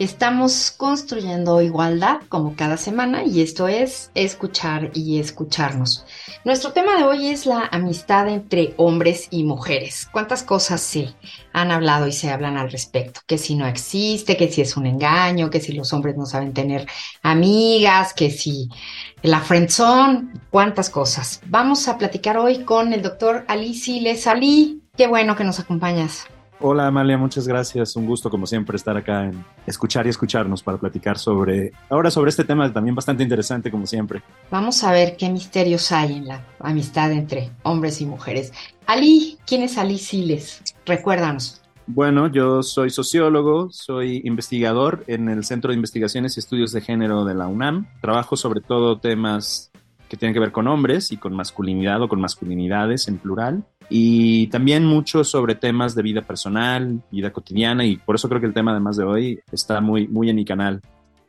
Estamos construyendo igualdad como cada semana y esto es escuchar y escucharnos. Nuestro tema de hoy es la amistad entre hombres y mujeres. ¿Cuántas cosas se han hablado y se hablan al respecto? Que si no existe, que si es un engaño, que si los hombres no saben tener amigas, que si la friendzone, cuántas cosas. Vamos a platicar hoy con el doctor Ali Siles. Ali, qué bueno que nos acompañas. Hola Amalia, muchas gracias. Un gusto como siempre estar acá en escuchar y escucharnos para platicar sobre, ahora sobre este tema también bastante interesante como siempre. Vamos a ver qué misterios hay en la amistad entre hombres y mujeres. Ali, ¿quién es Ali Siles? Recuérdanos. Bueno, yo soy sociólogo, soy investigador en el Centro de Investigaciones y Estudios de Género de la UNAM. Trabajo sobre todo temas que tienen que ver con hombres y con masculinidad o con masculinidades en plural y también mucho sobre temas de vida personal, vida cotidiana y por eso creo que el tema además de hoy está muy, muy en mi canal.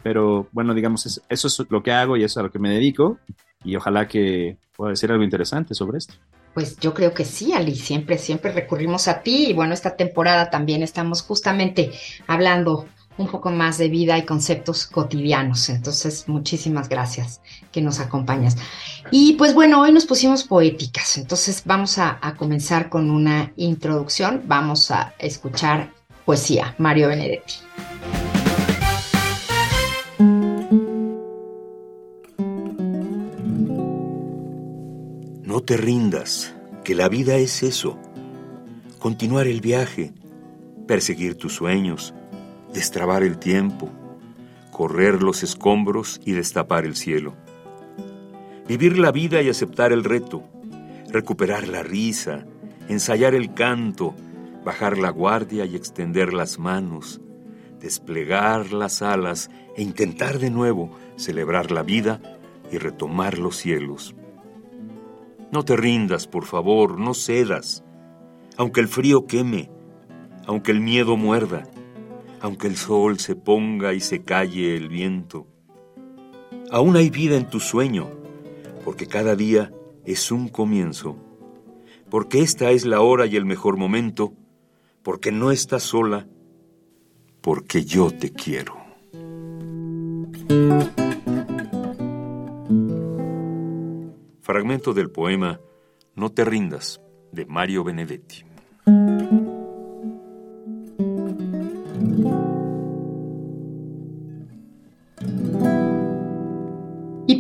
Pero bueno, digamos, eso es lo que hago y eso es a lo que me dedico y ojalá que pueda decir algo interesante sobre esto. Pues yo creo que sí, Ali, siempre, siempre recurrimos a ti y bueno, esta temporada también estamos justamente hablando un poco más de vida y conceptos cotidianos. Entonces, muchísimas gracias que nos acompañas. Y pues bueno, hoy nos pusimos poéticas, entonces vamos a, comenzar con una introducción, vamos a escuchar poesía, Mario Benedetti. No te rindas, que la vida es eso, continuar el viaje, perseguir tus sueños, destrabar el tiempo, correr los escombros y destapar el cielo. Vivir la vida y aceptar el reto, recuperar la risa, ensayar el canto, bajar la guardia y extender las manos, desplegar las alas e intentar de nuevo celebrar la vida y retomar los cielos. No te rindas, por favor, no cedas, aunque el frío queme, aunque el miedo muerda, aunque el sol se ponga y se calle el viento. Aún hay vida en tu sueño, porque cada día es un comienzo, porque esta es la hora y el mejor momento, porque no estás sola, porque yo te quiero. Fragmento del poema No te rindas, de Mario Benedetti.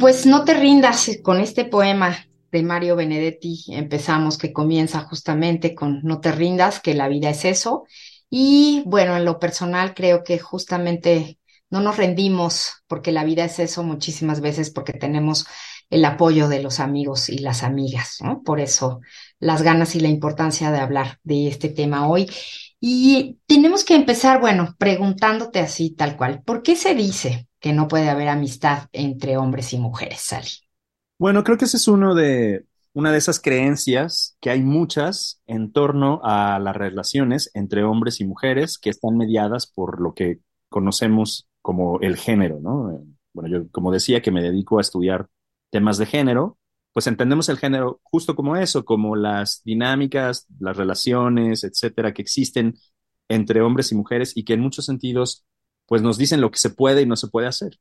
Pues no te rindas con este poema de Mario Benedetti. Empezamos que comienza justamente con No te rindas, que la vida es eso. Y bueno, en lo personal creo que justamente no nos rendimos porque la vida es eso muchísimas veces porque tenemos el apoyo de los amigos y las amigas, ¿no? Por eso las ganas y la importancia de hablar de este tema hoy. Y tenemos que empezar, bueno, preguntándote así tal cual, ¿por qué se dice que no puede haber amistad entre hombres y mujeres, Sally. Bueno, creo que ese es uno de, una de esas creencias que hay muchas en torno a las relaciones entre hombres y mujeres que están mediadas por lo que conocemos como el género, ¿no? Bueno, yo como decía que me dedico a estudiar temas de género, pues entendemos el género justo como eso, como las dinámicas, las relaciones, etcétera, que existen entre hombres y mujeres y que en muchos sentidos pues nos dicen lo que se puede y no se puede hacer.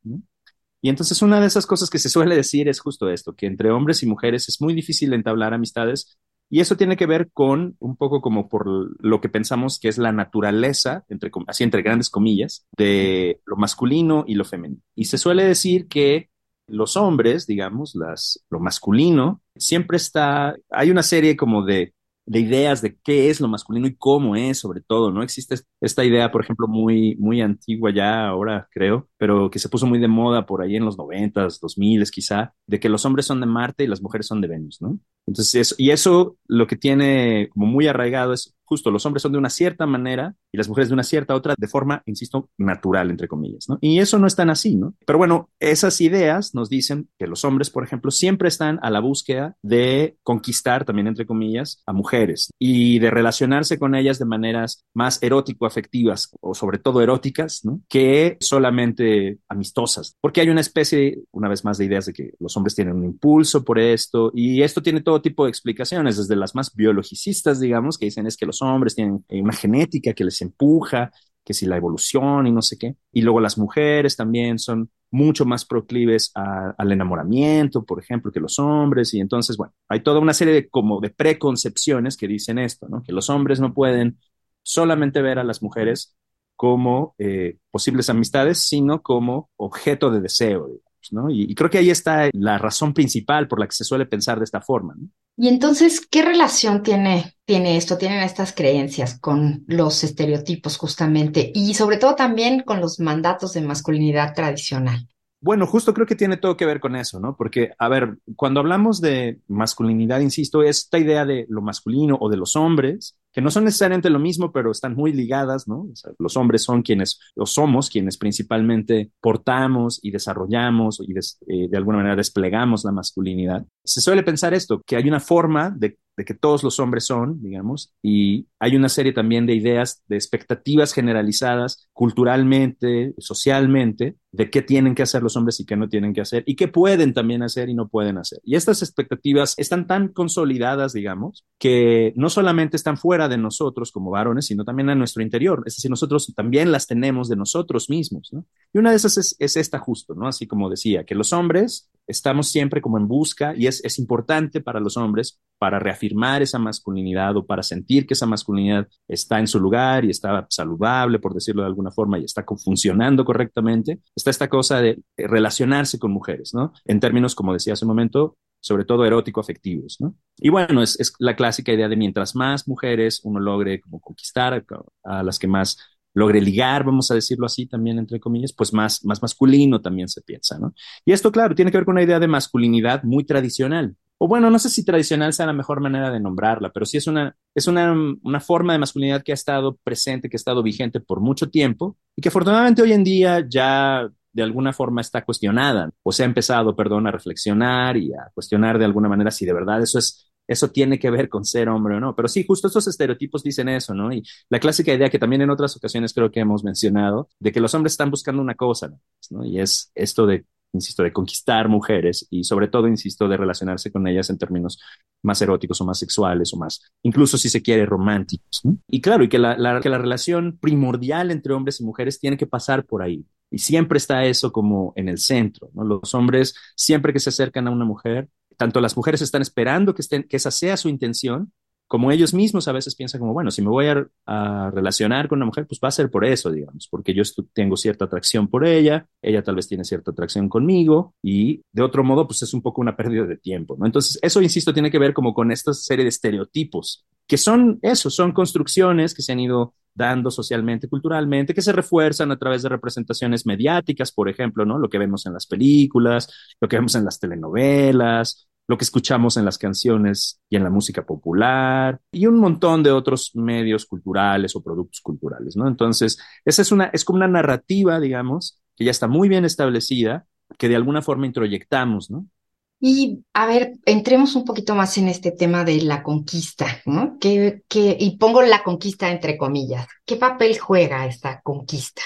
Y entonces una de esas cosas que se suele decir es justo esto, que entre hombres y mujeres es muy difícil entablar amistades y eso tiene que ver con un poco como por lo que pensamos que es la naturaleza, entre, así entre grandes comillas, de lo masculino y lo femenino. Y se suele decir que los hombres, digamos, las, lo masculino, siempre está, hay una serie como de de ideas de qué es lo masculino y cómo es, sobre todo, ¿no? Existe esta idea, por ejemplo, muy, muy antigua ya ahora, creo, pero que se puso muy de moda por ahí en los noventas, dos miles quizá, de que los hombres son de Marte y las mujeres son de Venus, ¿no? Entonces, y eso lo que tiene como muy arraigado es justo los hombres son de una cierta manera y las mujeres de una cierta otra, de forma, insisto, natural, entre comillas, ¿no? Y eso no es tan así, ¿no? Pero bueno, esas ideas nos dicen que los hombres, por ejemplo, siempre están a la búsqueda de conquistar, también entre comillas, a mujeres y de relacionarse con ellas de maneras más erótico-afectivas o sobre todo eróticas, ¿no? Que solamente amistosas, porque hay una especie, una vez más, de ideas de que los hombres tienen un impulso por esto y esto tiene todo tipo de explicaciones, desde las más biologicistas, digamos, que dicen es que los hombres tienen una genética que les empuja, que si la evolución y no sé qué. Y luego las mujeres también son mucho más proclives al enamoramiento, por ejemplo, que los hombres. Y entonces, bueno, hay toda una serie de como de preconcepciones que dicen esto, ¿no? Que los hombres no pueden solamente ver a las mujeres como eh, posibles amistades, sino como objeto de deseo. ¿no? Y, creo que ahí está la razón principal por la que se suele pensar de esta forma. Y entonces, ¿qué relación tiene, tiene esto, tienen estas creencias con los estereotipos justamente y sobre todo también con los mandatos de masculinidad tradicional? Bueno, justo creo que tiene todo que ver con eso, ¿no? Porque, a ver, cuando hablamos de masculinidad, insisto, esta idea de lo masculino o de los hombres, que no son necesariamente lo mismo, pero están muy ligadas, ¿no? los hombres son quienes, o somos quienes principalmente portamos y desarrollamos y eh, de alguna manera desplegamos la masculinidad. Se suele pensar esto, que hay una forma de de que todos los hombres son, digamos, y hay una serie también de ideas, de expectativas generalizadas culturalmente, socialmente, de qué tienen que hacer los hombres y qué no tienen que hacer, y qué pueden también hacer y no pueden hacer. Y estas expectativas están tan consolidadas, digamos, que no solamente están fuera de nosotros como varones, sino también en nuestro interior. Es decir, nosotros también las tenemos de nosotros mismos, ¿no? Y una de esas es, es esta justo, ¿no? Así como decía, que los hombres estamos siempre como en busca y es, es importante para los hombres para reafirmar esa masculinidad o para sentir que esa masculinidad está en su lugar y está saludable, por decirlo de alguna forma, y está funcionando correctamente, está esta cosa de relacionarse con mujeres, ¿no? En términos, como decía hace un momento, sobre todo erótico-afectivos, ¿no? Y bueno, es, es, la clásica idea de mientras más mujeres uno logre como conquistar a las que más logre ligar, vamos a decirlo así también, entre comillas, pues más, más masculino también se piensa, ¿no? Y esto, claro, tiene que ver con una idea de masculinidad muy tradicional. O bueno, no sé si tradicional sea la mejor manera de nombrarla, pero sí es una, es una, una forma de masculinidad que ha estado presente, que ha estado vigente por mucho tiempo y que afortunadamente hoy en día ya de alguna forma está cuestionada o se ha empezado, perdón, a reflexionar y a cuestionar de alguna manera si de verdad eso es eso tiene que ver con ser hombre o no. Pero sí, justo estos estereotipos dicen eso, ¿no? Y la clásica idea que también en otras ocasiones creo que hemos mencionado, de que los hombres están buscando una cosa, ¿no? Y es esto de, insisto, de conquistar mujeres y sobre todo, insisto, de relacionarse con ellas en términos más eróticos o más sexuales o más, incluso si se quiere, románticos. Y claro, y que la, que la relación primordial entre hombres y mujeres tiene que pasar por ahí. Y siempre está eso como en el centro, ¿no? Los hombres, siempre que se acercan a una mujer, tanto las mujeres están esperando que, esa sea su intención, como ellos mismos a veces piensan como, bueno, si me voy a, relacionar con una mujer, pues va a ser por eso, digamos, porque yo tengo cierta atracción por ella, ella tal vez tiene cierta atracción conmigo y de otro modo, pues es un poco una pérdida de tiempo, ¿no? Entonces, eso, insisto, tiene que ver como con esta serie de estereotipos, que son eso, son construcciones que se han ido dando socialmente, culturalmente, que se refuerzan a través de representaciones mediáticas, por ejemplo, ¿no? Lo que vemos en las películas, lo que vemos en las telenovelas, lo que escuchamos en las canciones y en la música popular y un montón de otros medios culturales o productos culturales, ¿no? Entonces, esa es una, es como una narrativa, digamos, que ya está muy bien establecida, que de alguna forma introyectamos, ¿no? Y a ver, entremos un poquito más en este tema de la conquista, ¿no? Que, y pongo la conquista entre comillas. ¿Qué papel juega esta conquista?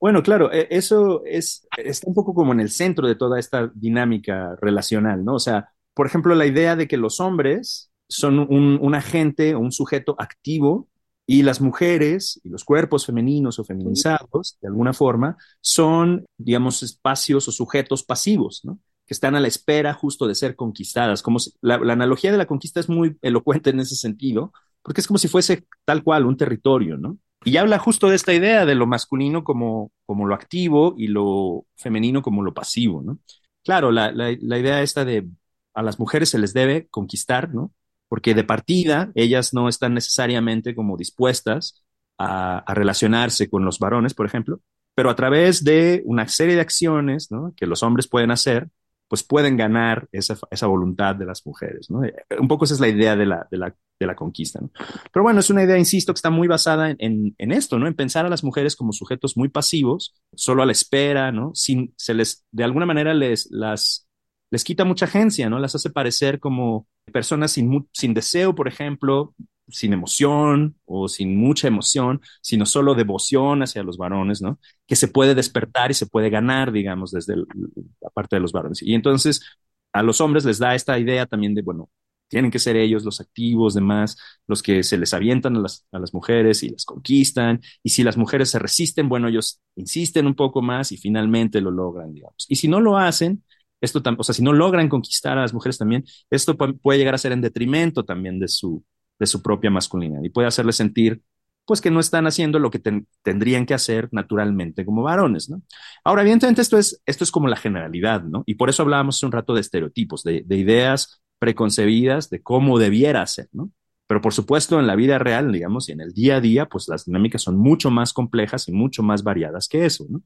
Bueno, claro, e, eso es, está un poco como en el centro de toda esta dinámica relacional, ¿no? O sea, por ejemplo, la idea de que los hombres son un, un agente o un sujeto activo y las mujeres y los cuerpos femeninos o feminizados, de alguna forma, son, digamos, espacios o sujetos pasivos, ¿no? Que están a la espera justo de ser conquistadas. Como la, analogía de la conquista es muy elocuente en ese sentido, porque es como si fuese tal cual un territorio, ¿no? Y habla justo de esta idea de lo masculino como, como lo activo y lo femenino como lo pasivo, ¿no? Claro, la, la, idea esta de a las mujeres se les debe conquistar, ¿no? Porque de partida ellas no están necesariamente como dispuestas a, a relacionarse con los varones, por ejemplo, pero a través de una serie de acciones ¿no? que los hombres pueden hacer, pues pueden ganar esa, esa voluntad de las mujeres. ¿no? Un poco esa es la idea de la, de la de la conquista. ¿no? Pero bueno, es una idea, insisto, que está muy basada en, en, esto, ¿no? En pensar a las mujeres como sujetos muy pasivos, solo a la espera, ¿no? Sin, se les, de alguna manera les, las, les quita mucha agencia, ¿no? Las hace parecer como personas sin, sin deseo, por ejemplo, sin emoción o sin mucha emoción, sino solo devoción hacia los varones, ¿no? Que se puede despertar y se puede ganar, digamos, desde la parte de los varones. Y entonces a los hombres les da esta idea también de, bueno, tienen que ser ellos los activos, demás, los que se les avientan a las, a las mujeres y las conquistan. Y si las mujeres se resisten, bueno, ellos insisten un poco más y finalmente lo logran, digamos. Y si no lo hacen, esto, o sea, si no logran conquistar a las mujeres también, esto puede llegar a ser en detrimento también de su, de su propia masculinidad y puede hacerles sentir pues que no están haciendo lo que tendrían que hacer naturalmente como varones, ¿no? Ahora, evidentemente esto es, esto es como la generalidad, ¿no? Y por eso hablábamos hace un rato de estereotipos, de, de ideas preconcebidas de cómo debiera ser, ¿no? Pero por supuesto, en la vida real, digamos, y en el día a día, pues las dinámicas son mucho más complejas y mucho más variadas que eso, ¿no?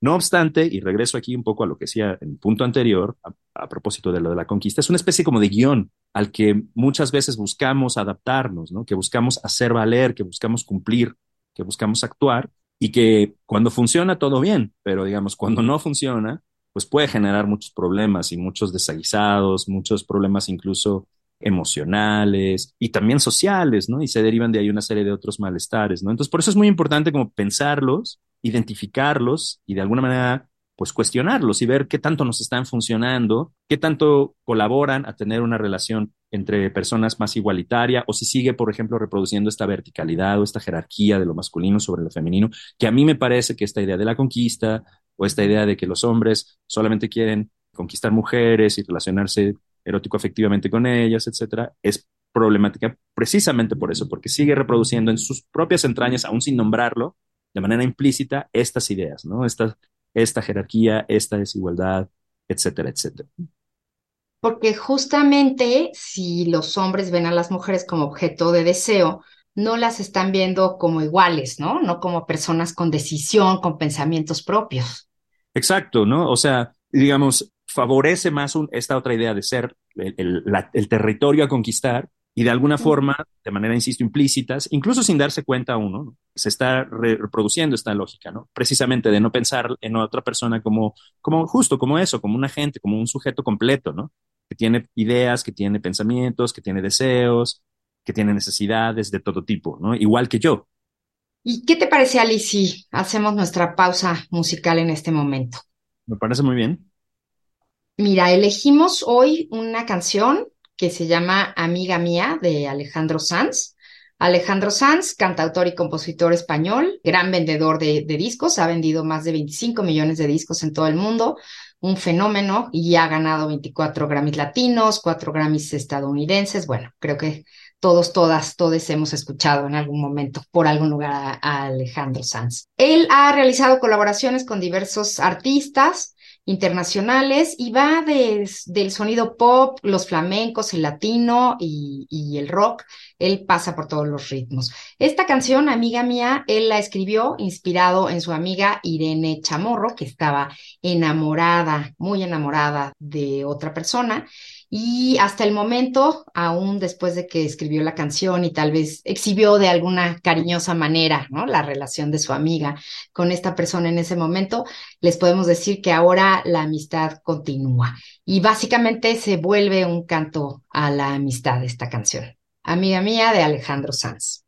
No obstante, y regreso aquí un poco a lo que decía en el punto anterior, a, propósito de lo de la conquista, es una especie como de guion al que muchas veces buscamos adaptarnos, ¿no? que buscamos hacer valer, que buscamos cumplir, que buscamos actuar, y que cuando funciona todo bien, pero digamos, cuando no funciona, pues puede generar muchos problemas y muchos desaguisados, muchos problemas incluso emocionales y también sociales, ¿no? Y se derivan de ahí una serie de otros malestares, ¿no? Entonces, por eso es muy importante como pensarlos, identificarlos y de alguna manera, pues cuestionarlos y ver qué tanto nos están funcionando, qué tanto colaboran a tener una relación entre personas más igualitaria o si sigue, por ejemplo, reproduciendo esta verticalidad o esta jerarquía de lo masculino sobre lo femenino, que a mí me parece que esta idea de la conquista o esta idea de que los hombres solamente quieren conquistar mujeres y relacionarse erótico afectivamente con ellas, etcétera, es problemática precisamente por eso, porque sigue reproduciendo en sus propias entrañas, aún sin nombrarlo, de manera implícita, estas ideas, ¿no? Esta, esta jerarquía, esta desigualdad, etcétera, etcétera. Porque justamente si los hombres ven a las mujeres como objeto de deseo, no las están viendo como iguales, ¿no? No como personas con decisión, con pensamientos propios. Exacto, ¿no? O sea, digamos, favorece más esta otra idea de ser el, territorio a conquistar y de alguna forma, de manera, insisto, implícitas, incluso sin darse cuenta uno, se está reproduciendo esta lógica, ¿no? Precisamente de no pensar en otra persona como, como justo como eso, como un agente, como un sujeto completo, ¿no? Que tiene ideas, que tiene pensamientos, que tiene deseos, que tiene necesidades de todo tipo, ¿no? Igual que yo. ¿Y qué te parece, Ali, si hacemos nuestra pausa musical en este momento? Me parece muy bien. Mira, elegimos hoy una canción que se llama Amiga Mía de Alejandro Sanz. Alejandro Sanz, cantautor y compositor español, gran vendedor de, discos, ha vendido más de 25 millones de discos en todo el mundo, un fenómeno y ha ganado 24 Grammys latinos, 4 Grammys estadounidenses. Bueno, creo que todos, todas, todos hemos escuchado en algún momento por algún lugar a, a Alejandro Sanz. Él ha realizado colaboraciones con diversos artistas, internacionales y va del sonido pop, los flamencos, el latino y, el rock. Él pasa por todos los ritmos. Esta canción, amiga mía, él la escribió inspirado en su amiga Irene Chamorro, que estaba enamorada, muy enamorada de otra persona y hasta el momento, aún después de que escribió la canción y tal vez exhibió de alguna cariñosa manera, ¿no? La relación de su amiga con esta persona en ese momento, les podemos decir que ahora la amistad continúa y básicamente se vuelve un canto a la amistad esta canción. Amiga mía de Alejandro Sanz.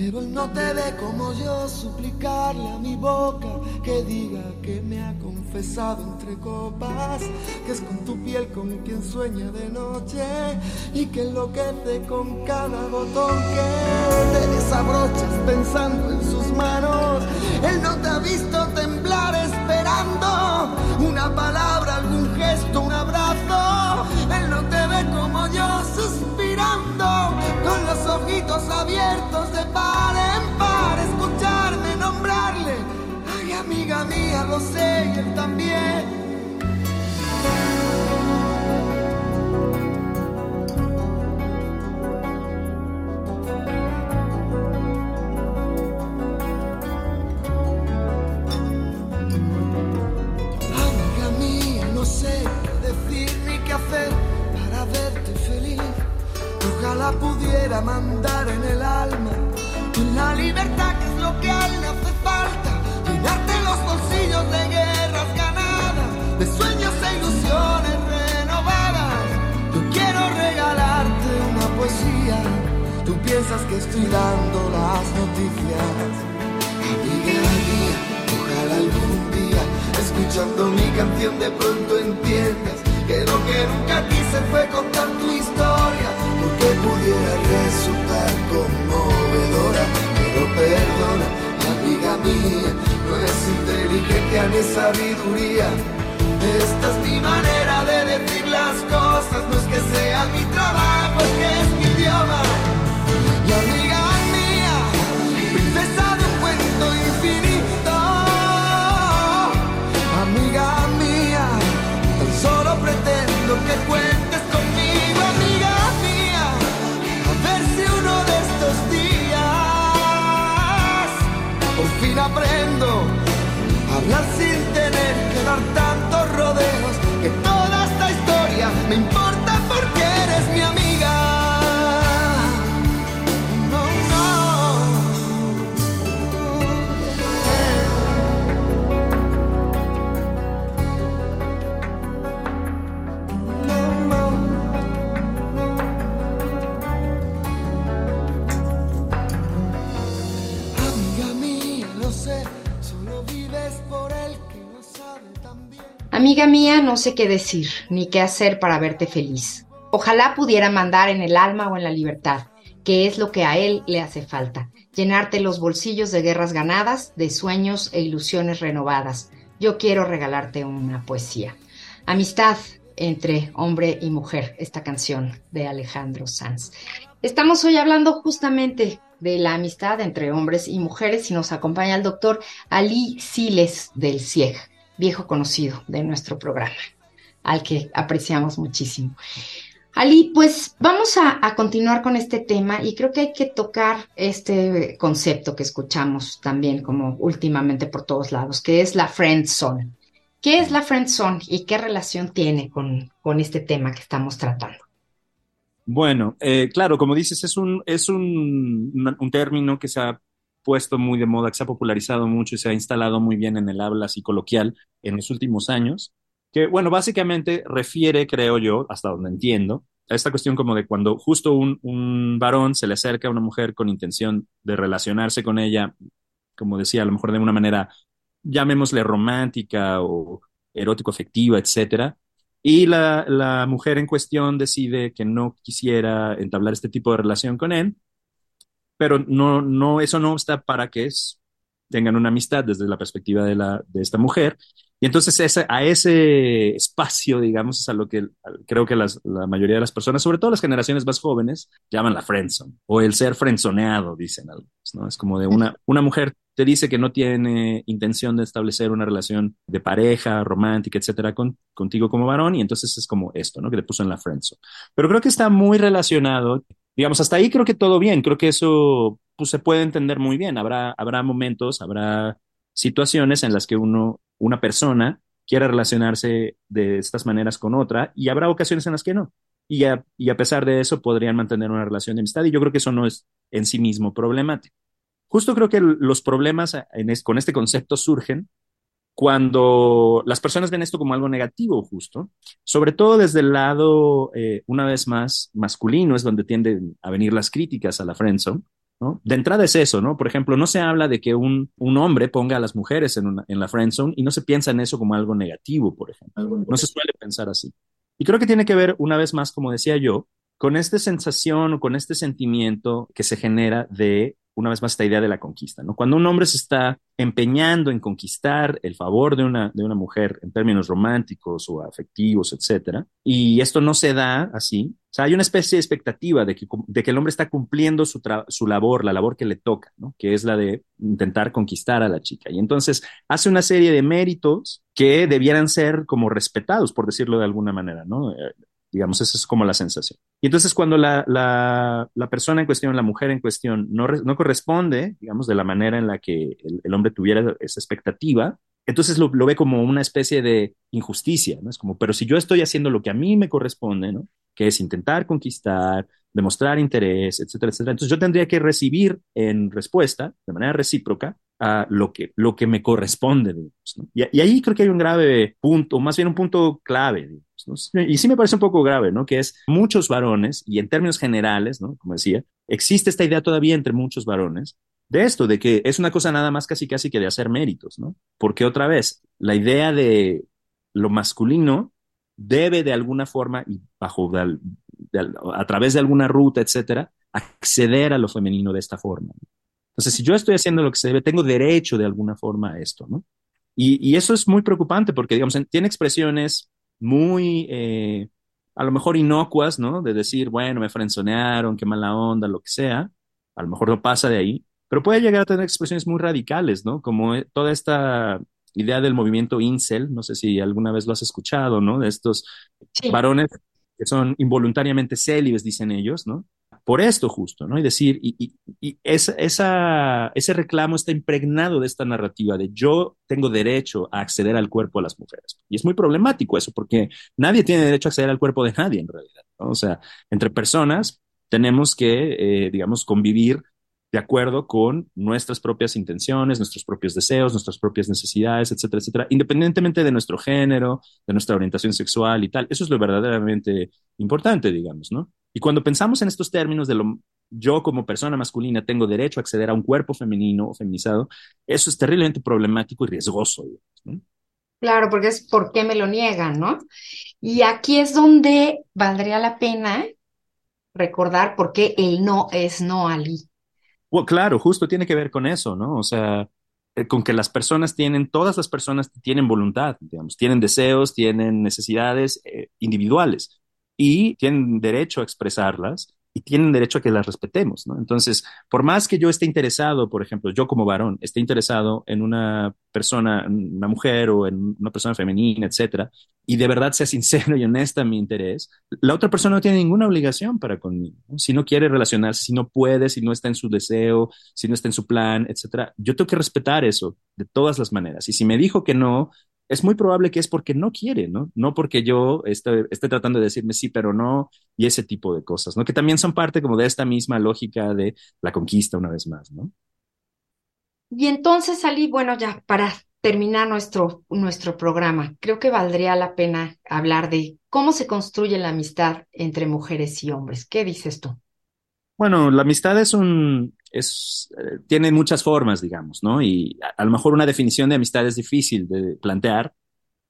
Pero él no te ve como yo suplicarle a mi boca que diga que me ha confesado entre copas, que es con tu piel con quien sueña de noche y que enloquece con cada botón que te desabrochas pensando en sus manos. Él no te ha visto temblar esperando una palabra, algún gesto, abiertos de par en par, escucharme nombrarle. Ay, amiga mía, lo sé y él también. Pudiera mandar en el alma y la libertad que es lo que a él le hace falta. Llenarte los bolsillos de guerras ganadas, de sueños e ilusiones renovadas. Yo quiero regalarte una poesía. Tú piensas que estoy dando las noticias. Amiga mía, ojalá algún día, escuchando mi canción, de pronto entiendas que lo que nunca quise fue contar tu historia, pudiera resultar conmovedora, pero perdona, amiga mía, no es inteligencia ni sabiduría. Esta es mi manera de decir las cosas, no es que sea mi trabajo, es que Amiga mía, no sé qué decir, ni qué hacer para verte feliz. Ojalá pudiera mandar en el alma o en la libertad, que es lo que a él le hace falta. Llenarte los bolsillos de guerras ganadas, de sueños e ilusiones renovadas. Yo quiero regalarte una poesía. Amistad entre hombre y mujer, esta canción de Alejandro Sanz. Estamos hoy hablando justamente de la amistad entre hombres y mujeres y nos acompaña el doctor Ali Siles del CIEG, viejo conocido de nuestro programa, al que apreciamos muchísimo. Ali, pues vamos a, continuar con este tema y creo que hay que tocar este concepto que escuchamos también como últimamente por todos lados, que es la friend zone. ¿Qué es la friend zone y qué relación tiene con, con este tema que estamos tratando? Bueno, eh, claro, como dices, es un, es un, un término que se ha puesto muy de moda, que se ha popularizado mucho y se ha instalado muy bien en el habla así coloquial en los últimos años que, bueno, básicamente refiere, creo yo, hasta donde entiendo, a esta cuestión como de cuando justo un, un, varón se le acerca a una mujer con intención de relacionarse con ella, como decía, a lo mejor de una manera, llamémosle romántica o erótico-afectiva, etcétera, y la, la mujer en cuestión decide que no quisiera entablar este tipo de relación con él, pero no, no, eso no está para que es, tengan una amistad desde la perspectiva de, la, de esta mujer. Y entonces ese, a ese espacio, digamos, es a lo que creo que las, la mayoría de las personas, sobre todo las generaciones más jóvenes, llaman la friendzone o el ser friendzoneado, dicen algunos, ¿no? Es como de una, una mujer te dice que no tiene intención de establecer una relación de pareja, romántica, etcétera, con, contigo como varón, y entonces es como esto, ¿no? Que te puso en la friendzone. Pero creo que está muy relacionado, digamos, hasta ahí creo que todo bien, creo que eso pues, se puede entender muy bien. Habrá, habrá momentos, habrá situaciones en las que uno, una persona quiera relacionarse de estas maneras con otra y habrá ocasiones en las que no. Y a, y a pesar de eso podrían mantener una relación de amistad y yo creo que eso no es en sí mismo problemático. Justo creo que los problemas con este concepto surgen cuando las personas ven esto como algo negativo, justo, sobre todo desde el lado, eh, una vez más, masculino, es donde tienden a venir las críticas a la friendzone, ¿no? De entrada es eso, ¿no? Por ejemplo, no se habla de que un, un hombre ponga a las mujeres en, una, en la friendzone y no se piensa en eso como algo negativo, por ejemplo. No se suele pensar así. Y creo que tiene que ver, una vez más, como decía yo, con esta sensación o con este sentimiento que se genera de una vez más esta idea de la conquista, ¿no? Cuando un hombre se está empeñando en conquistar el favor de una, de una mujer en términos románticos o afectivos, etcétera, y esto no se da así, o sea, hay una especie de expectativa de que, de que el hombre está cumpliendo su, su labor, la labor que le toca, ¿no? Que es la de intentar conquistar a la chica. Y entonces hace una serie de méritos que debieran ser como respetados, por decirlo de alguna manera, ¿no? Digamos, esa es como la sensación. Y entonces cuando la, la, la persona en cuestión, la mujer en cuestión, no, no, corresponde, digamos, de la manera en la que el, el hombre tuviera esa expectativa, entonces lo, lo, ve como una especie de injusticia, ¿no? Es como, pero si yo estoy haciendo lo que a mí me corresponde, ¿no? Que es intentar conquistar, demostrar interés, etcétera, etcétera. Entonces yo tendría que recibir en respuesta, de manera recíproca, a lo que, lo que me corresponde, digamos, ¿no? y, y, ahí creo que hay un grave punto, más bien un punto clave, digamos. Y sí me parece un poco grave, ¿no? Que es muchos varones, y en términos generales, ¿no? Como decía, existe esta idea todavía entre muchos varones de esto, de que es una cosa nada más casi casi que de hacer méritos, ¿no? Porque otra vez, la idea de lo masculino debe de alguna forma y bajo a través de alguna ruta, etcétera, acceder a lo femenino de esta forma. Entonces, si yo estoy haciendo lo que se debe, tengo derecho de alguna forma a esto, ¿no? Y eso es muy preocupante porque, digamos, tiene expresiones muy, eh, a lo mejor inocuas, ¿no? De decir, bueno, me frenzonearon, qué mala onda, lo que sea. A lo mejor no pasa de ahí, pero puede llegar a tener expresiones muy radicales, ¿no? Como toda esta idea del movimiento incel, no sé si alguna vez lo has escuchado, ¿no? De estos sí. varones que son involuntariamente célibes, dicen ellos, ¿no? Por esto justo, ¿no? Y decir, y, esa, esa, ese reclamo está impregnado de esta narrativa de yo tengo derecho a acceder al cuerpo de las mujeres. Y es muy problemático eso, porque nadie tiene derecho a acceder al cuerpo de nadie en realidad, ¿no? O sea, entre personas tenemos que, eh, digamos, convivir de acuerdo con nuestras propias intenciones, nuestros propios deseos, nuestras propias necesidades, etcétera, etcétera, independientemente de nuestro género, de nuestra orientación sexual y tal. Eso es lo verdaderamente importante, digamos, ¿no? Y cuando pensamos en estos términos de lo yo como persona masculina tengo derecho a acceder a un cuerpo femenino o feminizado, eso es terriblemente problemático y riesgoso, ¿no? Claro, porque es por qué me lo niegan, ¿no? Y aquí es donde valdría la pena recordar por qué el no es no, Ali. Well, claro, justo tiene que ver con eso, ¿no? O sea, eh, con que las personas tienen, todas las personas tienen voluntad, digamos, tienen deseos, tienen necesidades eh, individuales y tienen derecho a expresarlas y tienen derecho a que las respetemos, ¿no? Entonces, por más que yo esté interesado, por ejemplo, yo como varón, esté interesado en una persona, una mujer o en una persona femenina, etcétera, y de verdad sea sincero y honesta mi interés, la otra persona no tiene ninguna obligación para conmigo. Si no quiere relacionarse, si no puede, si no está en su deseo, si no está en su plan, etcétera, yo tengo que respetar eso de todas las maneras. Y si me dijo que no, es muy probable que es porque no quiere, ¿no? No porque yo esté, esté, tratando de decirme sí, pero no, y ese tipo de cosas, ¿no? Que también son parte como de esta misma lógica de la conquista una vez más, ¿no? Y entonces, Ali, bueno, ya para terminar nuestro, nuestro programa, creo que valdría la pena hablar de cómo se construye la amistad entre mujeres y hombres. ¿Qué dices tú? Bueno, la amistad es un, es, eh, tiene muchas formas, digamos, ¿no? Y a, a, lo mejor una definición de amistad es difícil de plantear,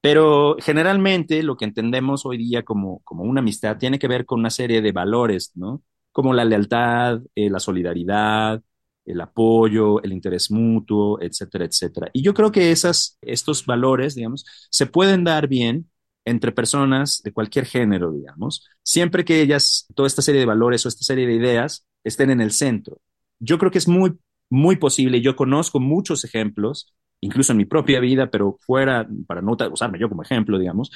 pero generalmente lo que entendemos hoy día como, como una amistad tiene que ver con una serie de valores, ¿no? Como la lealtad, eh, la solidaridad, el apoyo, el interés mutuo, etcétera, etcétera. Y yo creo que esas, estos valores, digamos, se pueden dar bien entre personas de cualquier género, digamos, siempre que ellas, toda esta serie de valores o esta serie de ideas estén en el centro. Yo creo que es muy, muy posible, yo conozco muchos ejemplos, incluso en mi propia vida, pero fuera, para no usarme yo como ejemplo, digamos,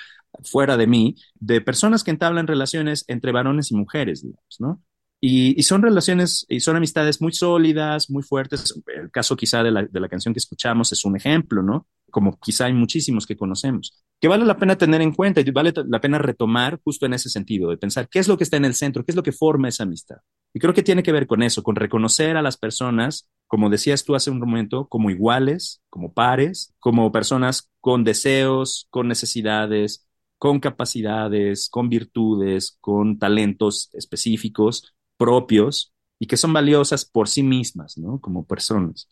fuera de mí, de personas que entablan relaciones entre varones y mujeres, digamos, ¿no? Y, y, son relaciones y son amistades muy sólidas, muy fuertes. El caso quizá de la, de la canción que escuchamos es un ejemplo, ¿no? Como quizá hay muchísimos que conocemos que vale la pena tener en cuenta y vale la pena retomar justo en ese sentido, de pensar qué es lo que está en el centro, qué es lo que forma esa amistad. Y creo que tiene que ver con eso, con reconocer a las personas, como decías tú hace un momento, como iguales, como pares, como personas con deseos, con necesidades, con capacidades, con virtudes, con talentos específicos propios y que son valiosas por sí mismas, ¿no? Como personas.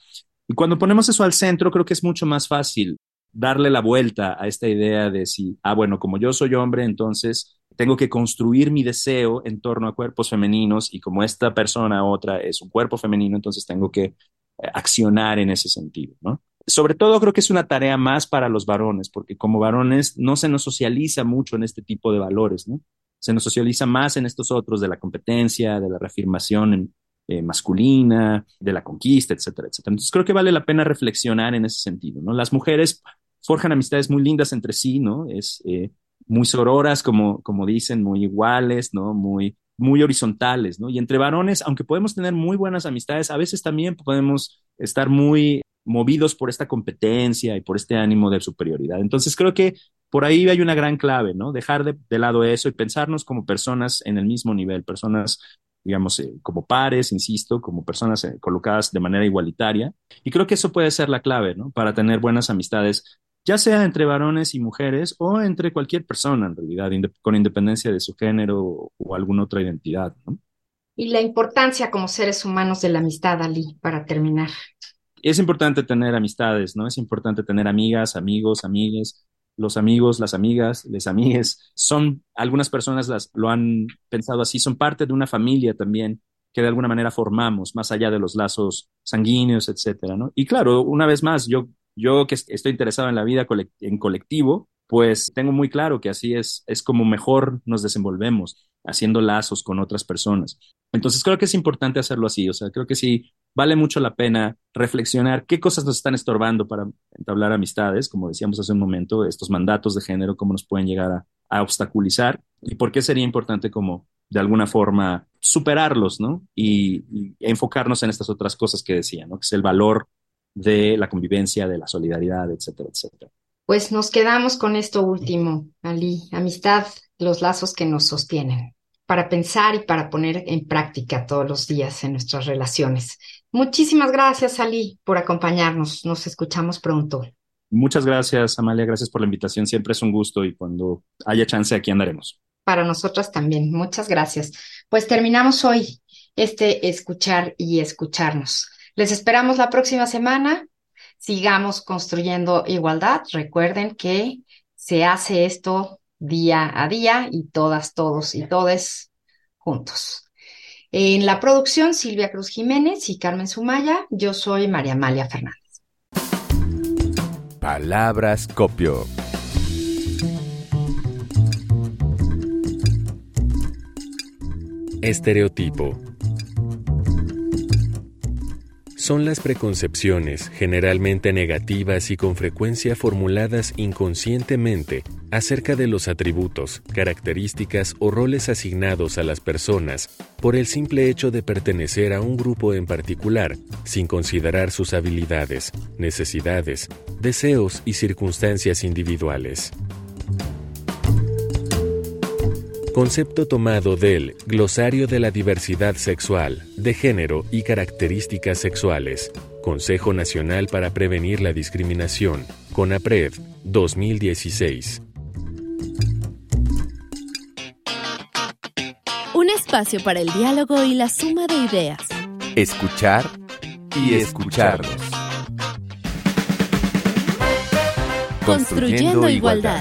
Y cuando ponemos eso al centro, creo que es mucho más fácil darle la vuelta a esta idea de si, ah, bueno, como yo soy hombre, entonces tengo que construir mi deseo en torno a cuerpos femeninos y como esta persona otra es un cuerpo femenino, entonces tengo que eh, accionar en ese sentido. Sobre todo creo que es una tarea más para los varones, porque como varones no se nos socializa mucho en este tipo de valores, ¿no? Se nos socializa más en estos otros de la competencia, de la reafirmación eh, masculina, de la conquista, etcétera, etcétera. Entonces creo que vale la pena reflexionar en ese sentido. Las mujeres forjan amistades muy lindas entre sí, ¿no? Es eh, muy sororas, como, como dicen, muy iguales, ¿no? Muy, muy horizontales, ¿no? Y entre varones, aunque podemos tener muy buenas amistades, a veces también podemos estar muy movidos por esta competencia y por este ánimo de superioridad. Entonces creo que por ahí hay una gran clave, ¿no? Dejar de, de lado eso y pensarnos como personas en el mismo nivel, personas digamos, eh, como pares, insisto, como personas eh, colocadas de manera igualitaria. Y creo que eso puede ser la clave, ¿no? Para tener buenas amistades, ya sea entre varones y mujeres o entre cualquier persona, en realidad, con independencia de su género o alguna otra identidad, ¿no? Y la importancia como seres humanos de la amistad, Ali, para terminar. Es importante tener amistades, ¿no? Es importante tener amigas, amigos, amigues, los amigos, las amigas, les amigues, son, algunas personas las, lo han pensado así, son parte de una familia también que de alguna manera formamos, más allá de los lazos sanguíneos, etcétera, ¿no? Y claro, una vez más, yo, yo que estoy interesado en la vida en colectivo, pues tengo muy claro que así es, es como mejor nos desenvolvemos, haciendo lazos con otras personas. Entonces creo que es importante hacerlo así, o sea, creo que sí vale mucho la pena reflexionar qué cosas nos están estorbando para entablar amistades, como decíamos hace un momento, estos mandatos de género, cómo nos pueden llegar a, obstaculizar y por qué sería importante como de alguna forma superarlos, ¿no? Y, enfocarnos en estas otras cosas que decía, ¿no? Que es el valor de la convivencia, de la solidaridad, etcétera, etcétera. Pues nos quedamos con esto último, Ali, amistad, los lazos que nos sostienen para pensar y para poner en práctica todos los días en nuestras relaciones. Muchísimas gracias, Ali, por acompañarnos. Nos escuchamos pronto. Muchas gracias, Amalia. Gracias por la invitación. Siempre es un gusto y cuando haya chance aquí andaremos. Para nosotras también. Muchas gracias. Pues terminamos hoy este escuchar y escucharnos. Les esperamos la próxima semana. Sigamos construyendo igualdad. Recuerden que se hace esto día a día y todas, todos y todes juntos. En la producción, Silvia Cruz Jiménez y Carmen Sumaya. Yo soy María Amalia Fernández. Palabras copio. Estereotipo son las preconcepciones, generalmente negativas y con frecuencia formuladas inconscientemente, acerca de los atributos, características o roles asignados a las personas por el simple hecho de pertenecer a un grupo en particular, sin considerar sus habilidades, necesidades, deseos y circunstancias individuales. Concepto tomado del Glosario de la Diversidad Sexual, de Género y Características Sexuales. Consejo Nacional para Prevenir la Discriminación. CONAPRED 2016. Un espacio para el diálogo y la suma de ideas. Escuchar y escucharnos. Construyendo, igualdad